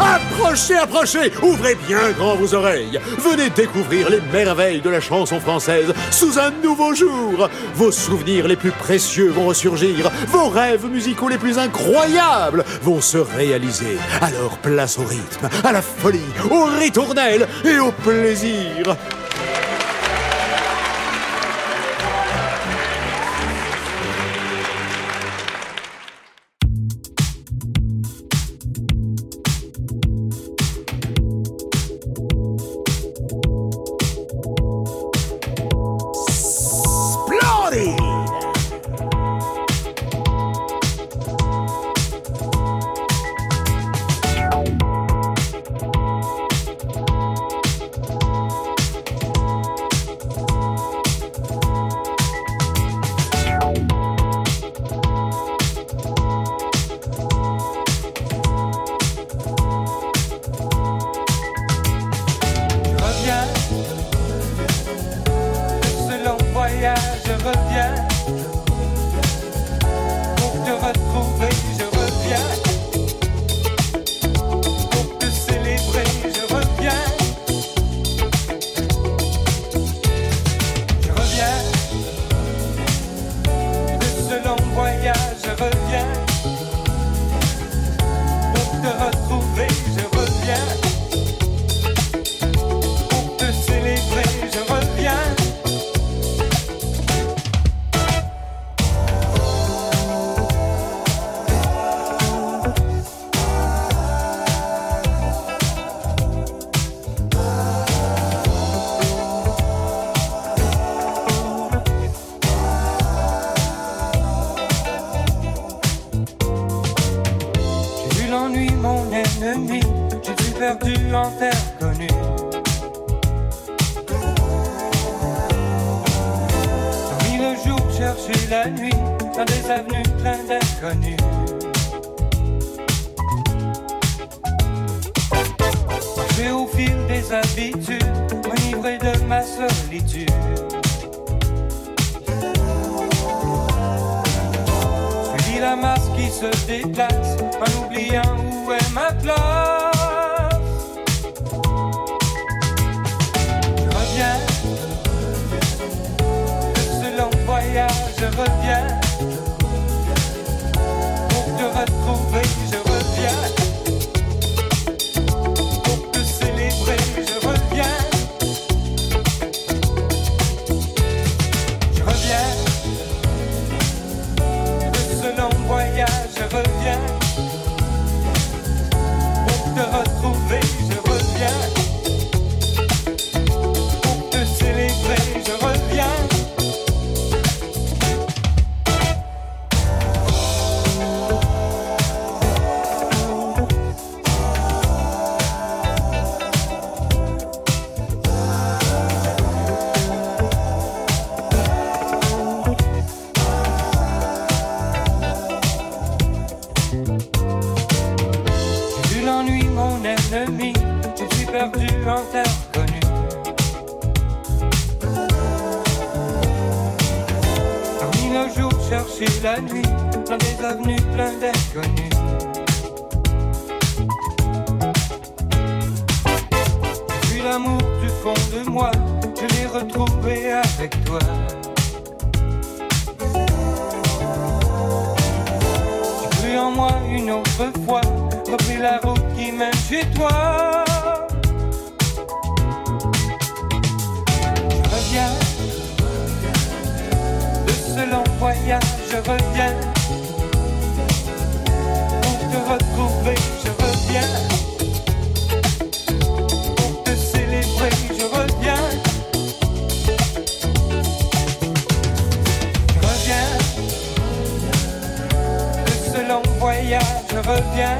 Approchez, approchez. Ouvrez bien grand vos oreilles. Venez découvrir les merveilles de la chanson française sous un nouveau jour. Vos souvenirs les plus précieux vont ressurgir, vos rêves musicaux les plus incroyables vont se réaliser. Alors place au rythme, à la folie, au ritournelle et au plaisir perdu en terre connue. Dormi le jour, cherché la nuit, dans des avenues pleines d'inconnus. J'ai au fil des habitudes, enivré de ma solitude. Suivi la masse qui se déplace, en oubliant où est ma place. de moi, je l'ai retrouvé avec toi. J'ai cru en moi une autre fois, repris la route qui mène chez toi. Je reviens de ce long voyage, je reviens pour te retrouver. je reviens.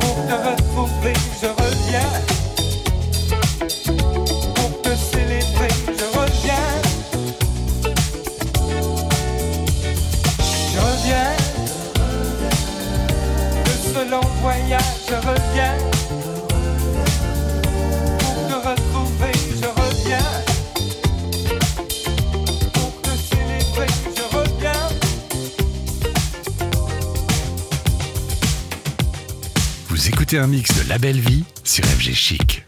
Pour te retrouver, je reviens. Pour te célébrer, je reviens. Je reviens. De ce long voyage, je reviens. Écoutez un mix de La Belle Vie sur FG Chic.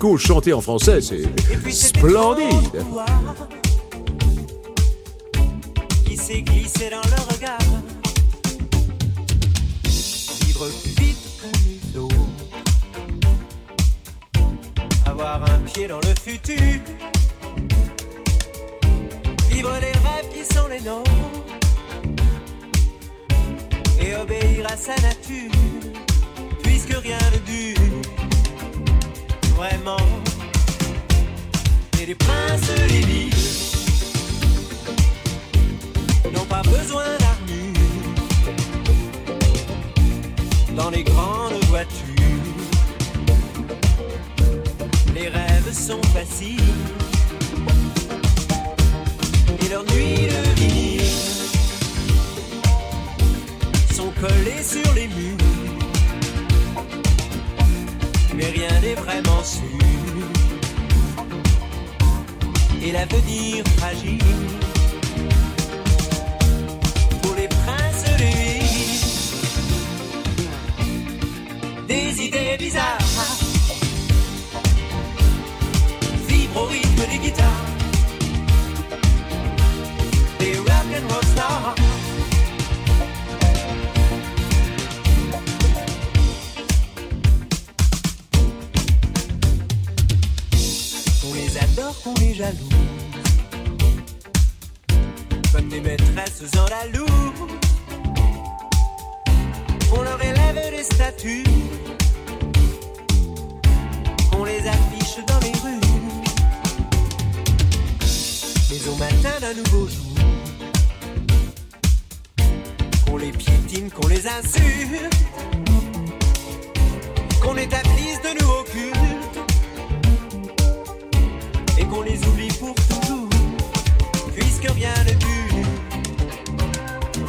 Disco chanté en français, c'est splendide. Qui s'est glissé dans le regard. Vivre vite autres. Avoir un pied dans le futur. Vivre les rêves qui sont les nôtres. Et obéir à sa nature. Puisque rien ne dure vraiment. Et les princes les n'ont pas besoin d'armure dans les grandes voitures. sont faciles. Et leurs nuits de vinyle sont collées sur les murs. Mais rien n'est vraiment sûr. Et l'avenir fragile. Pour les princes l'île. Des idées bizarres. Vibre au rythme des guitares. Des rock and roll stars. Comme des maîtresses en la loue. On leur élève des statues. On les affiche dans les rues. Mais au matin d'un nouveau jour,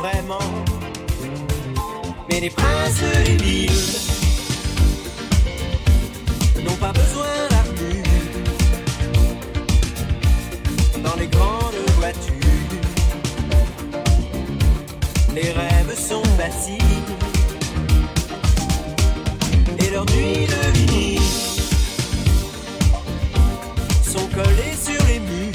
vraiment. Mais les princes des villes n'ont pas besoin d'armure dans les grandes voitures. Les rêves sont faciles et leurs nuits de vinyle sont collés sur les murs.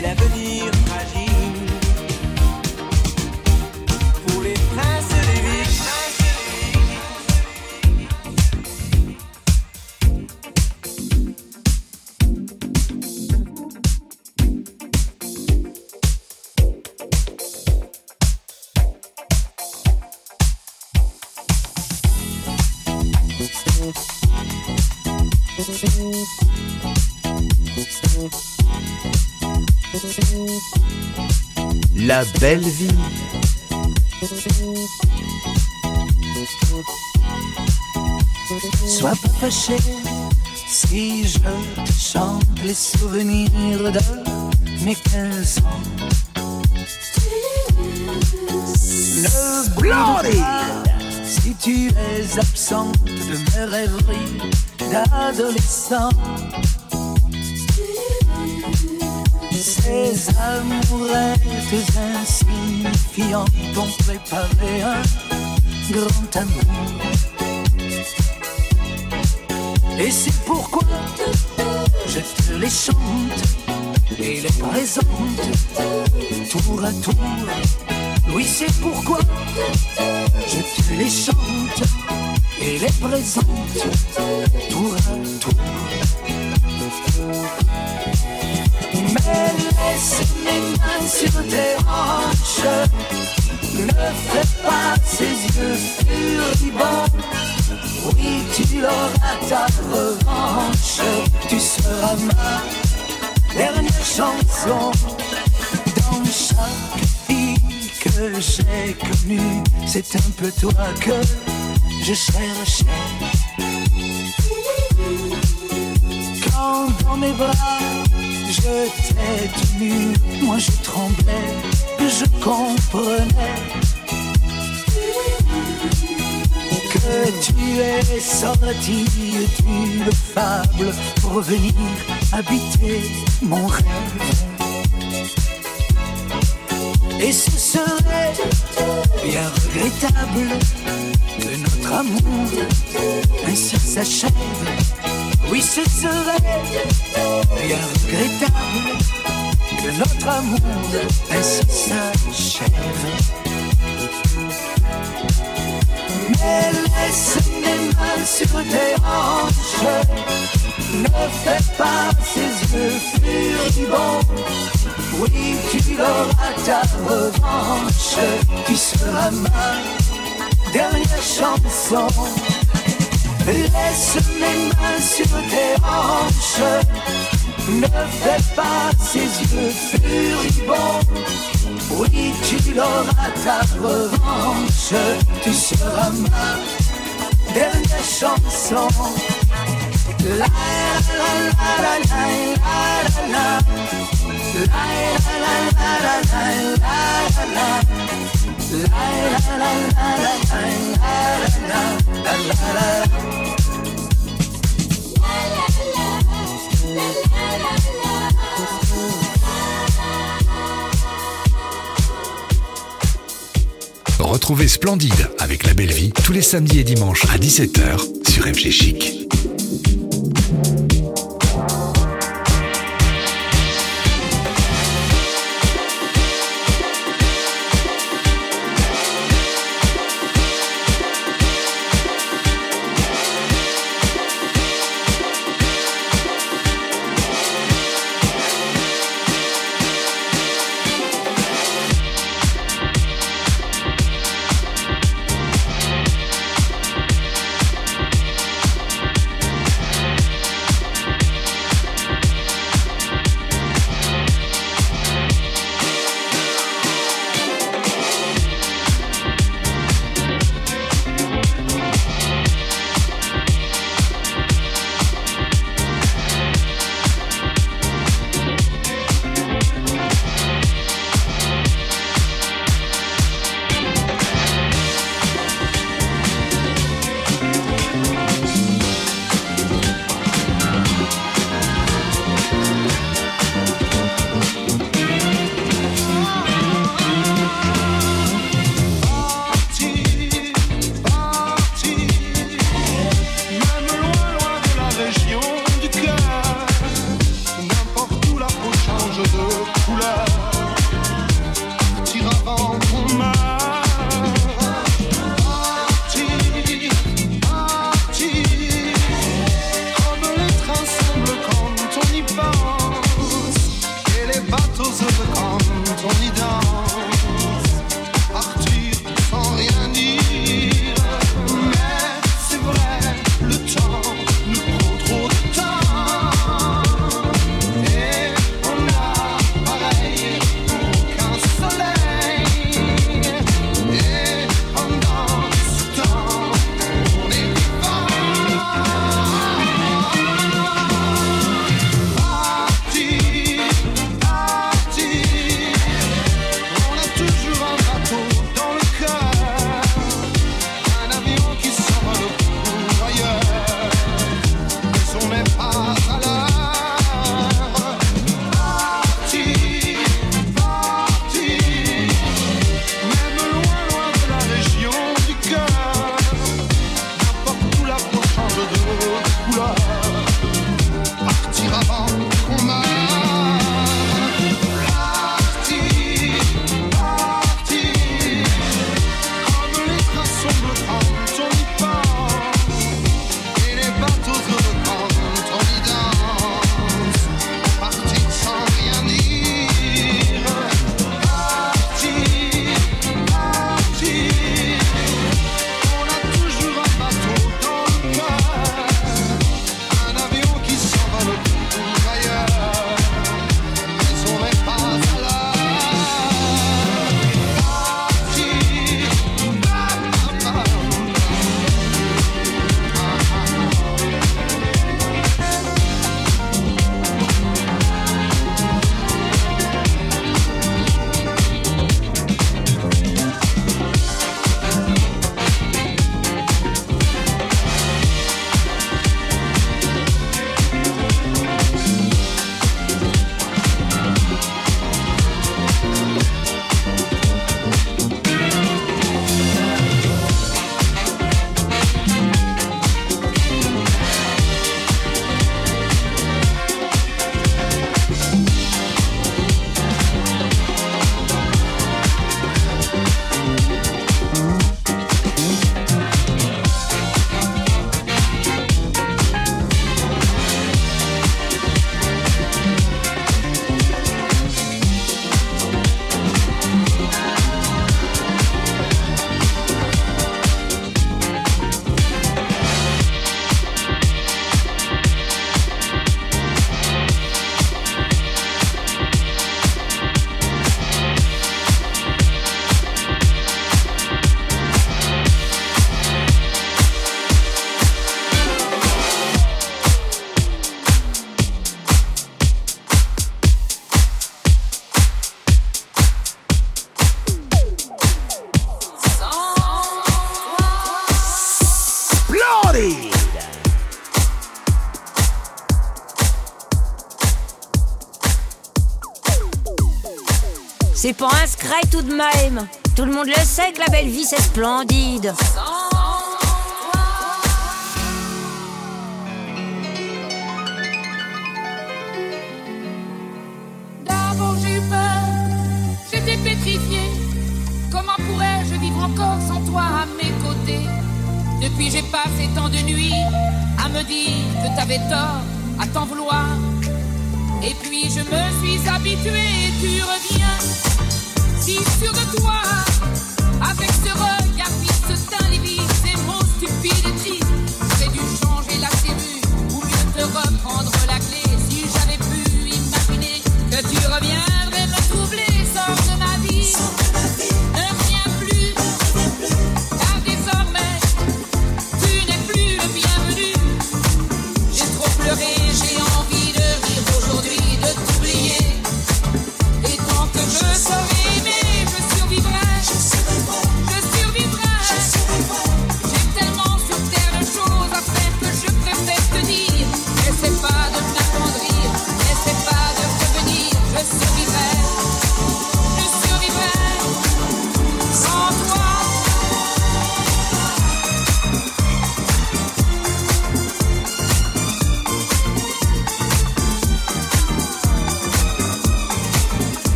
L'avenir Belle vie. Sois pas fâché si je te chante les souvenirs de mes 15 ans. Bouge pas si tu es absente de mes rêveries d'adolescent. Ces amourettes insignifiantes ont préparé un grand amour. Et c'est pourquoi je te les chante et les présente tour à tour. Oui, c'est pourquoi je te les chante et les présente tour à tour. Laisse mes mains sur tes hanches, ne fais pas ces yeux furibonds. Oui, tu auras ta revanche, tu seras ma dernière chanson. Dans chaque fille que j'ai connue, c'est un peu toi que je cherchais. Quand dans mes bras je t'ai tenu, moi je tremblais, je comprenais que tu es sorti d'une fable pour venir habiter mon rêve? Et ce serait bien regrettable que notre amour ainsi s'achève. Oui, ce serait bien regrettable que notre amour ainsi s'achève. Mais laisse mes mains sur tes hanches, ne fais pas ces yeux furibonds. Oui, tu auras ta revanche, tu seras ma dernière chanson. Laisse mes mains sur tes hanches, ne fais pas ces yeux furibonds. Oui, tu l'auras ta revanche, tu seras ma dernière chanson. La la la la la la la la la la la la la la Retrouvez Splendide avec la belle vie tous les samedis et dimanches à 17h sur FG Chic. tout de même. Tout le monde le sait que la belle vie c'est splendide. D'abord j'ai eu peur, j'étais pétrifiée. Comment pourrais-je vivre encore sans toi à mes côtés? Depuis j'ai passé tant de nuits à me dire que t'avais tort, à t'en vouloir. Et puis je me suis habituée et tu reviens suis sûr de toi, avec ce regard.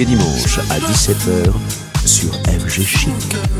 Et dimanches à 17h sur FG Chic.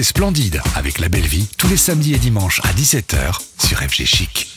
Splendide avec la belle vie tous les samedis et dimanches à 17h sur FG Chic.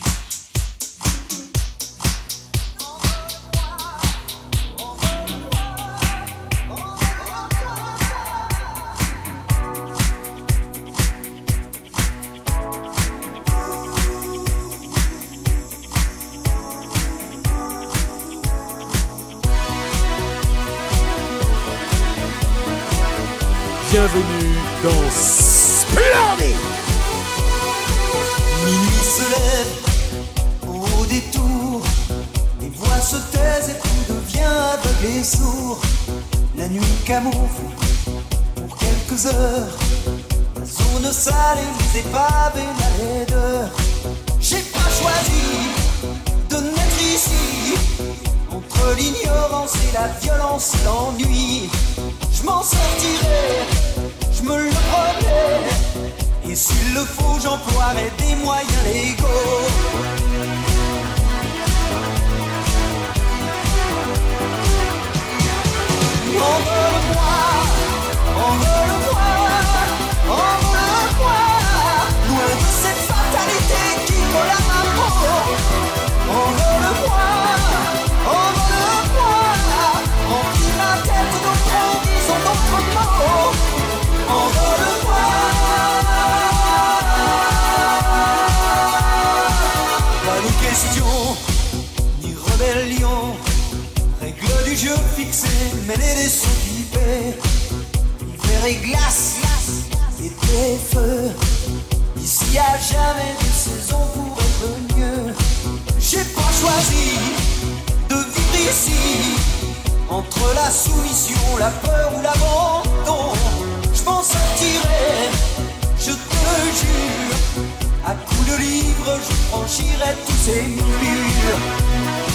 et la violence, l'ennui. Je m'en sortirai, je me le promets. Et s'il le faut, j'emploierai des moyens légaux. Envole-moi, envole-moi, envole-moi. et glace et pré-feu. Ici y a jamais de saison pour être mieux. J'ai pas choisi de vivre ici entre la soumission, la peur ou l'abandon. Je m'en sortirai, je te jure. À coups de livre, je franchirai tous ces murs.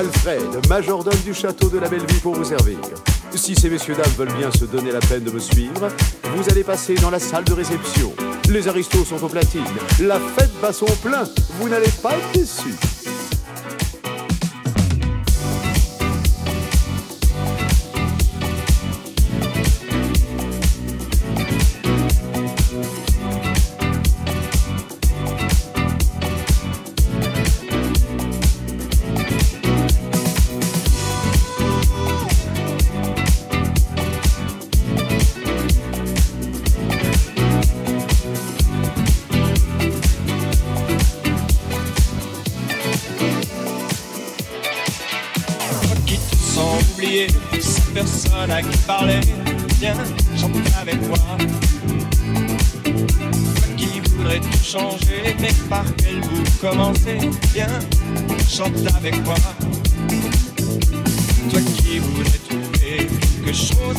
Alfred, majordome du château de la Bellevue pour vous servir. Si ces messieurs dames veulent bien se donner la peine de me suivre, vous allez passer dans la salle de réception. Les aristos sont aux platines. La fête bat son plein. Vous n'allez pas être déçus.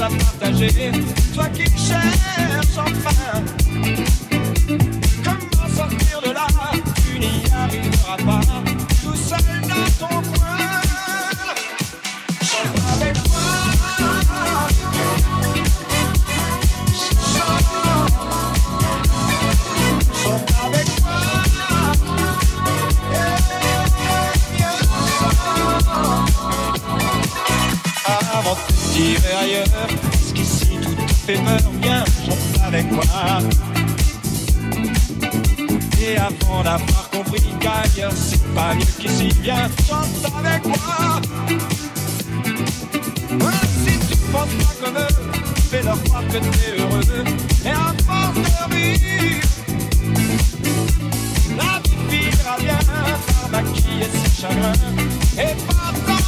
À partager, toi qui cherches enfin peur, viens, chante avec moi. Et avant d'avoir compris qu'ailleurs c'est pas mieux qu'ici, viens, chante avec moi. Ouais, Si tu penses pas comme eux, fais-leur croire que t'es heureux. Et à force de rire, la vie finira bien par maquiller ses chagrins et pas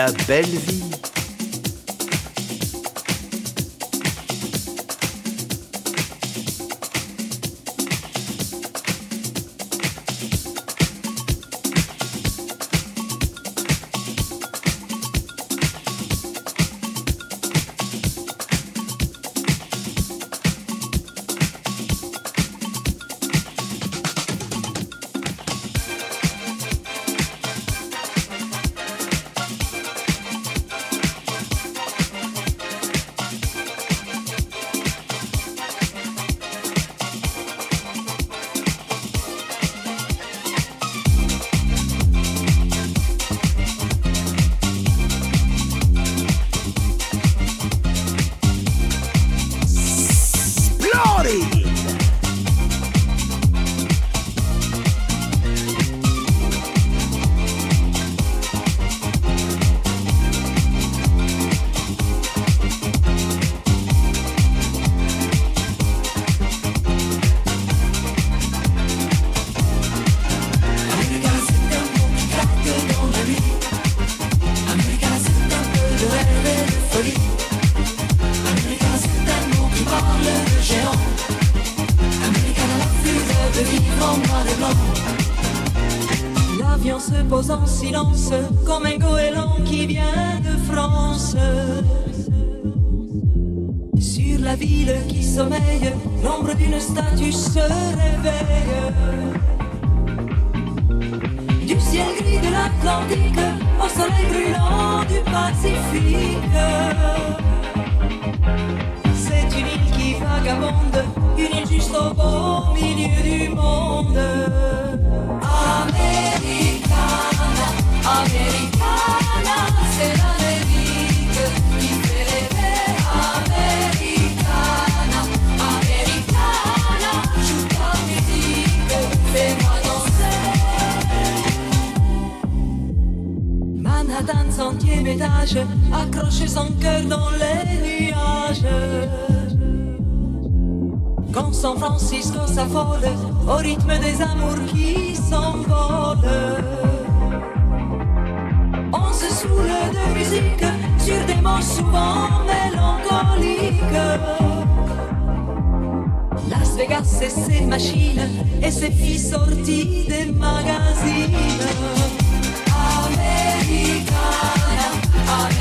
La belle vie. des métages, accroché son cœur dans les nuages. Quand San Francisco s'affole au rythme des amours qui s'envolent. On se saoule de musique sur des mots souvent mélancoliques. Las Vegas et ses machines et ses filles sorties des magazines. on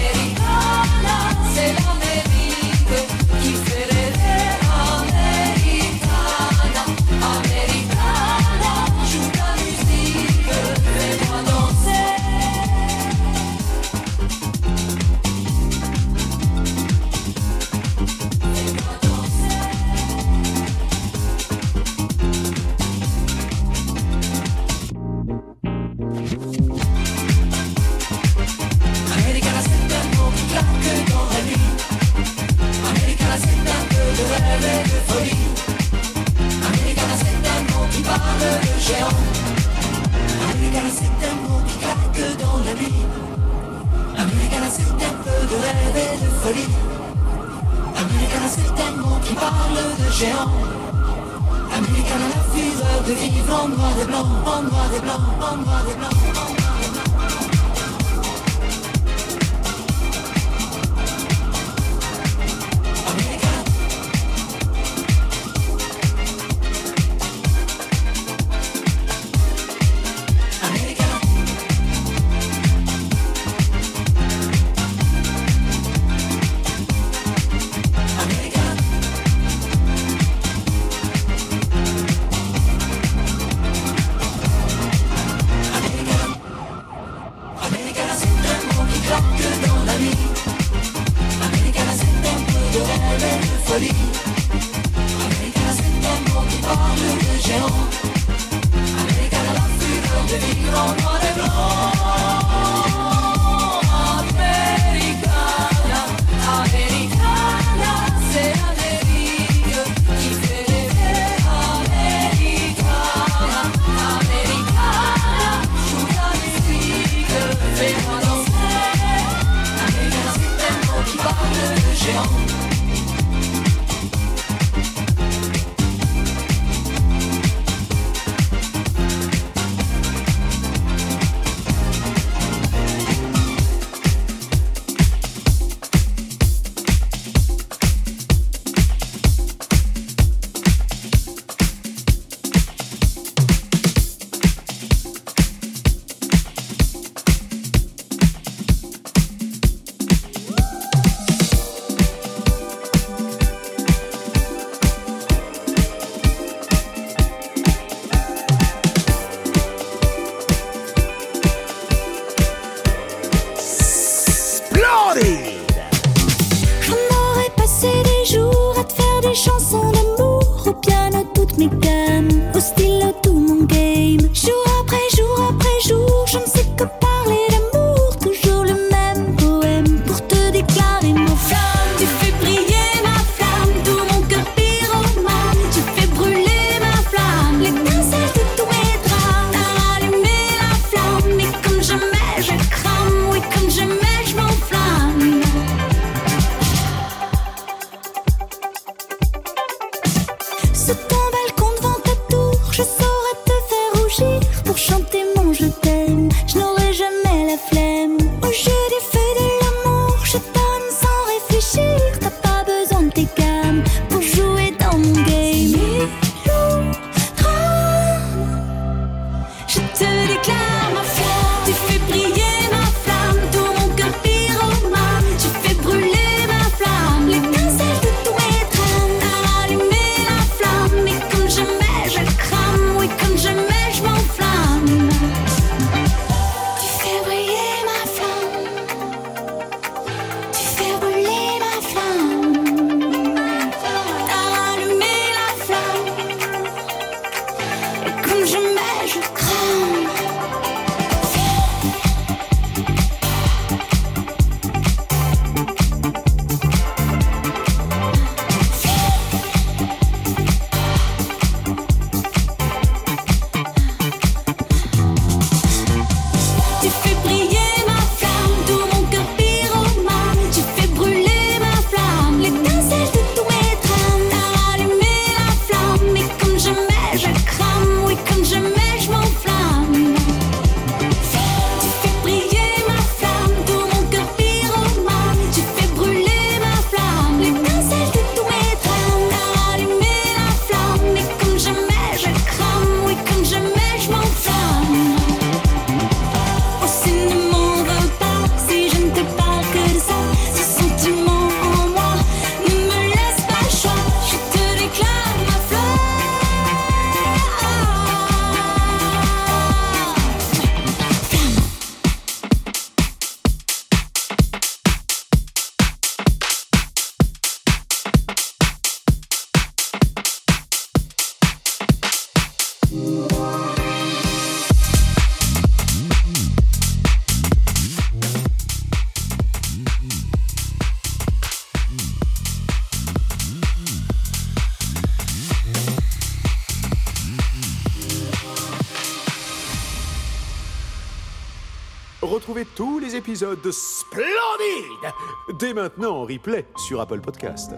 tous les épisodes de Splendide dès maintenant en replay sur Apple Podcast.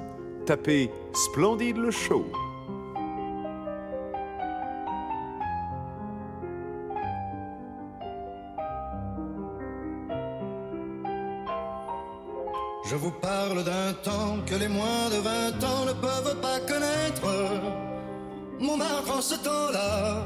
Tapez Splendide le show. Je vous parle d'un temps que les moins de 20 ans ne peuvent pas connaître. Montmartre en ce temps-là,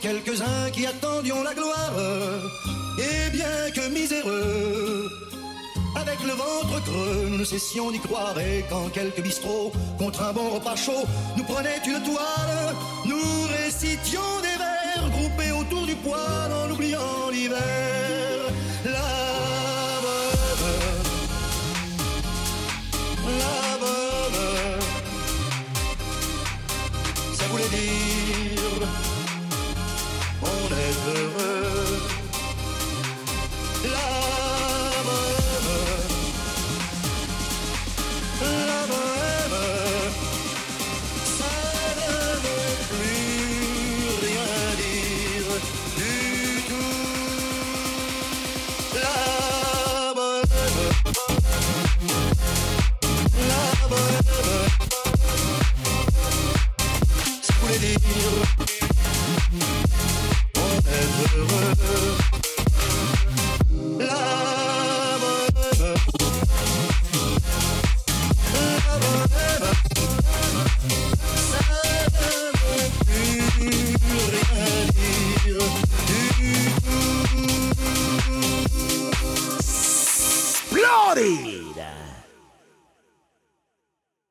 Quelques-uns qui attendions la gloire. Et bien que miséreux, avec le ventre creux, nous ne cessions d'y croire. Et quand quelques bistrots, contre un bon repas chaud, nous prenaient une toile, nous récitions des